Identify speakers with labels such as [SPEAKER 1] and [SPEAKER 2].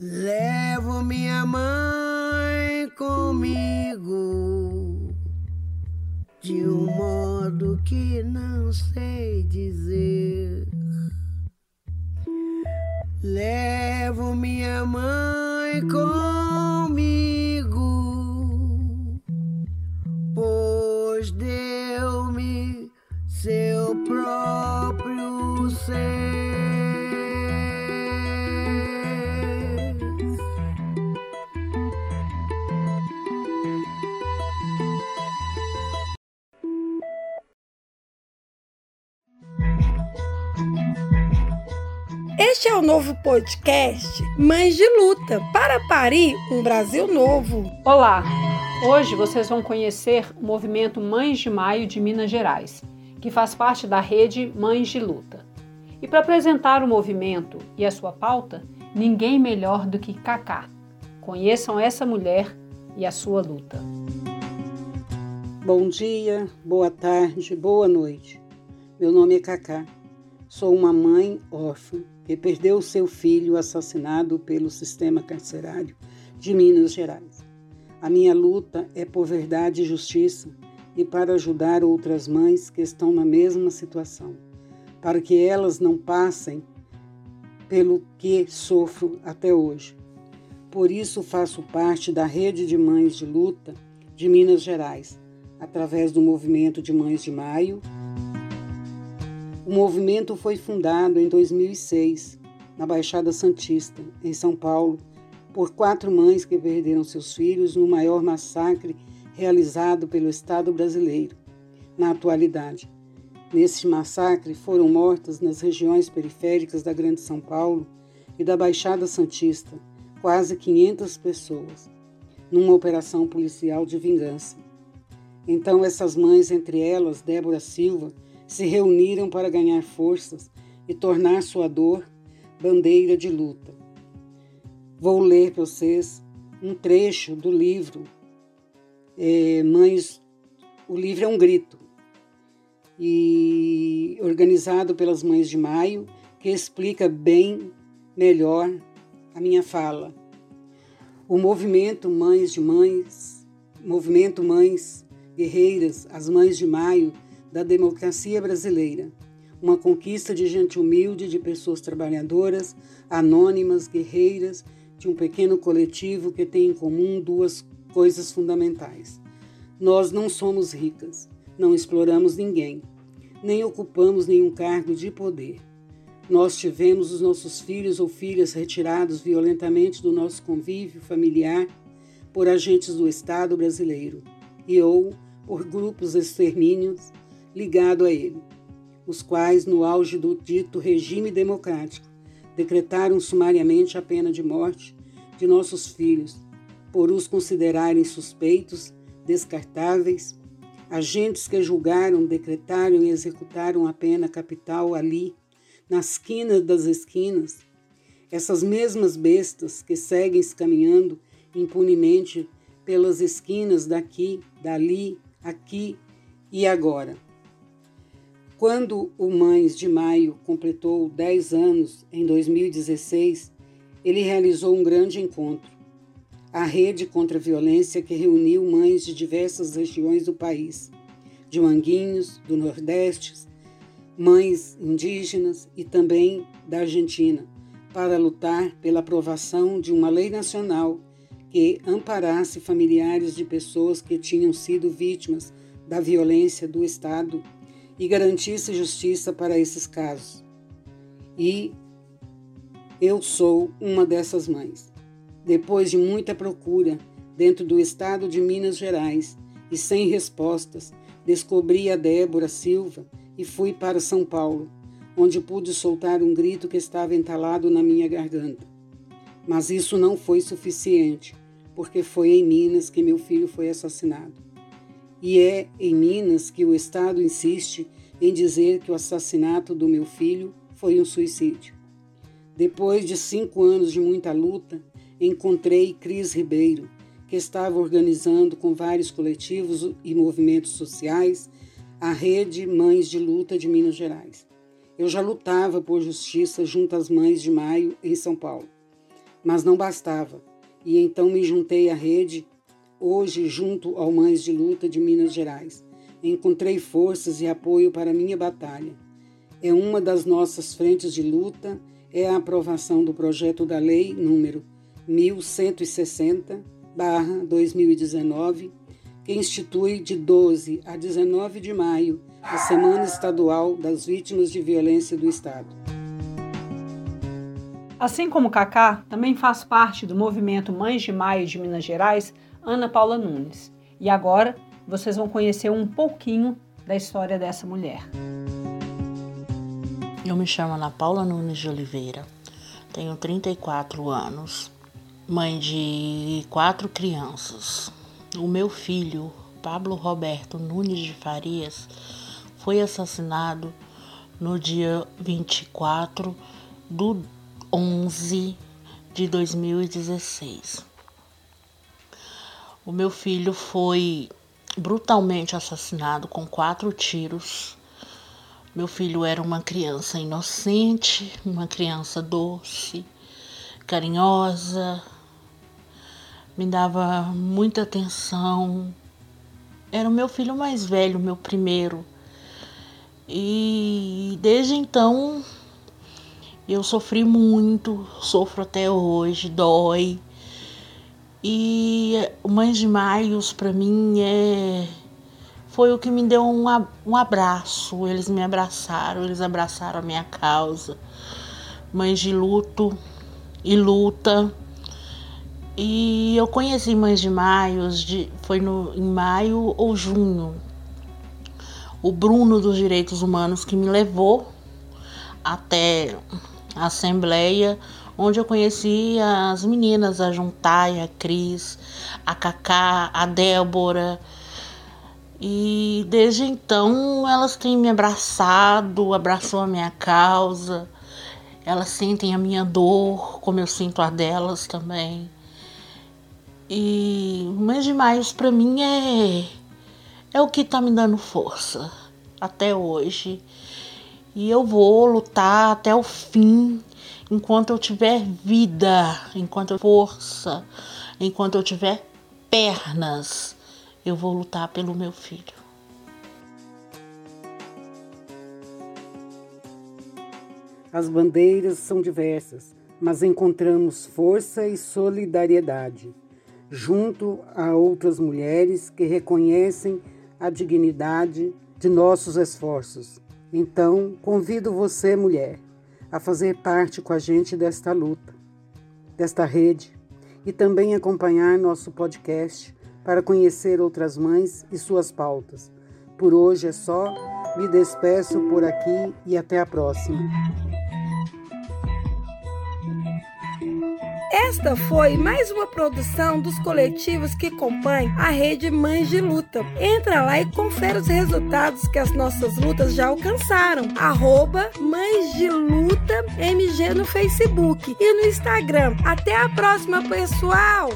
[SPEAKER 1] Levo minha mãe comigo de um modo que não sei dizer. Levo minha mãe comigo, pois deu-me seu próprio ser.
[SPEAKER 2] Este é o novo podcast Mães de Luta para parir um Brasil novo.
[SPEAKER 3] Olá! Hoje vocês vão conhecer o movimento Mães de Maio de Minas Gerais, que faz parte da rede Mães de Luta. E para apresentar o movimento e a sua pauta, ninguém melhor do que Cacá. Conheçam essa mulher e a sua luta.
[SPEAKER 4] Bom dia, boa tarde, boa noite. Meu nome é Cacá. Sou uma mãe órfã que perdeu seu filho assassinado pelo sistema carcerário de Minas Gerais. A minha luta é por verdade e justiça e para ajudar outras mães que estão na mesma situação, para que elas não passem pelo que sofro até hoje. Por isso faço parte da rede de mães de luta de Minas Gerais, através do movimento de Mães de Maio o movimento foi fundado em 2006, na Baixada Santista, em São Paulo, por quatro mães que perderam seus filhos no maior massacre realizado pelo Estado brasileiro, na atualidade. Nesse massacre foram mortas nas regiões periféricas da Grande São Paulo e da Baixada Santista quase 500 pessoas, numa operação policial de vingança. Então, essas mães, entre elas Débora Silva, se reuniram para ganhar forças e tornar sua dor bandeira de luta. Vou ler para vocês um trecho do livro é, Mães. O livro é um grito, e organizado pelas Mães de Maio, que explica bem melhor a minha fala. O movimento Mães de Mães, movimento Mães Guerreiras, as Mães de Maio, da democracia brasileira. Uma conquista de gente humilde, de pessoas trabalhadoras, anônimas, guerreiras, de um pequeno coletivo que tem em comum duas coisas fundamentais. Nós não somos ricas, não exploramos ninguém, nem ocupamos nenhum cargo de poder. Nós tivemos os nossos filhos ou filhas retirados violentamente do nosso convívio familiar por agentes do Estado brasileiro e ou por grupos extermínios ligado a ele, os quais, no auge do dito regime democrático, decretaram sumariamente a pena de morte de nossos filhos, por os considerarem suspeitos, descartáveis, agentes que julgaram, decretaram e executaram a pena capital ali, nas esquinas das esquinas, essas mesmas bestas que seguem se caminhando impunemente pelas esquinas daqui, dali, aqui e agora. Quando o Mães de Maio completou 10 anos, em 2016, ele realizou um grande encontro. A rede contra a violência que reuniu mães de diversas regiões do país, de Manguinhos, do Nordeste, mães indígenas e também da Argentina, para lutar pela aprovação de uma lei nacional que amparasse familiares de pessoas que tinham sido vítimas da violência do Estado e garantisse justiça para esses casos. E eu sou uma dessas mães. Depois de muita procura dentro do estado de Minas Gerais e sem respostas, descobri a Débora Silva e fui para São Paulo, onde pude soltar um grito que estava entalado na minha garganta. Mas isso não foi suficiente, porque foi em Minas que meu filho foi assassinado. E é em Minas que o Estado insiste em dizer que o assassinato do meu filho foi um suicídio. Depois de cinco anos de muita luta, encontrei Cris Ribeiro, que estava organizando com vários coletivos e movimentos sociais a rede Mães de Luta de Minas Gerais. Eu já lutava por justiça junto às Mães de Maio em São Paulo, Mas não bastava, e então me juntei à rede, hoje junto ao Mães de Luta de Minas Gerais. Encontrei forças e apoio para minha batalha. É uma das nossas frentes de luta é a aprovação do projeto da lei número 1160/2019, que institui de 12 a 19 de maio a Semana Estadual das Vítimas de Violência do Estado.
[SPEAKER 3] Assim como Cacá, também faz parte do movimento Mães de Maio de Minas Gerais, Ana Paula Nunes. E agora vocês vão conhecer um pouquinho da história dessa mulher.
[SPEAKER 5] Eu me chamo Ana Paula Nunes de Oliveira, tenho 34 anos, mãe de quatro crianças. O meu filho, Pablo Roberto Nunes de Farias, foi assassinado no dia 24 do 11 de 2016. O meu filho foi brutalmente assassinado com quatro tiros. Meu filho era uma criança inocente, uma criança doce, carinhosa, me dava muita atenção. Era o meu filho mais velho, meu primeiro. E desde então eu sofri muito, sofro até hoje, dói. E Mães de Maios para mim é foi o que me deu um, um abraço. Eles me abraçaram, eles abraçaram a minha causa. Mães de luto e luta. E eu conheci Mães de Maios, de, foi no, em maio ou junho. O Bruno dos Direitos Humanos que me levou até assembleia, onde eu conheci as meninas, a Juntai, a Cris, a Cacá, a Débora. E desde então elas têm me abraçado, abraçou a minha causa. Elas sentem a minha dor, como eu sinto a delas também. E o mês de maio para mim é é o que tá me dando força até hoje. E eu vou lutar até o fim, enquanto eu tiver vida, enquanto eu força, enquanto eu tiver pernas, eu vou lutar pelo meu filho.
[SPEAKER 4] As bandeiras são diversas, mas encontramos força e solidariedade, junto a outras mulheres que reconhecem a dignidade de nossos esforços então, convido você, mulher, a fazer parte com a gente desta luta, desta rede e também acompanhar nosso podcast para conhecer outras mães e suas pautas. Por hoje é só, me despeço por aqui e até a próxima.
[SPEAKER 2] Esta foi mais uma produção dos coletivos que compõem a rede Mães de Luta. Entra lá e confere os resultados que as nossas lutas já alcançaram. Arroba Mães de Luta MG no Facebook e no Instagram. Até a próxima, pessoal!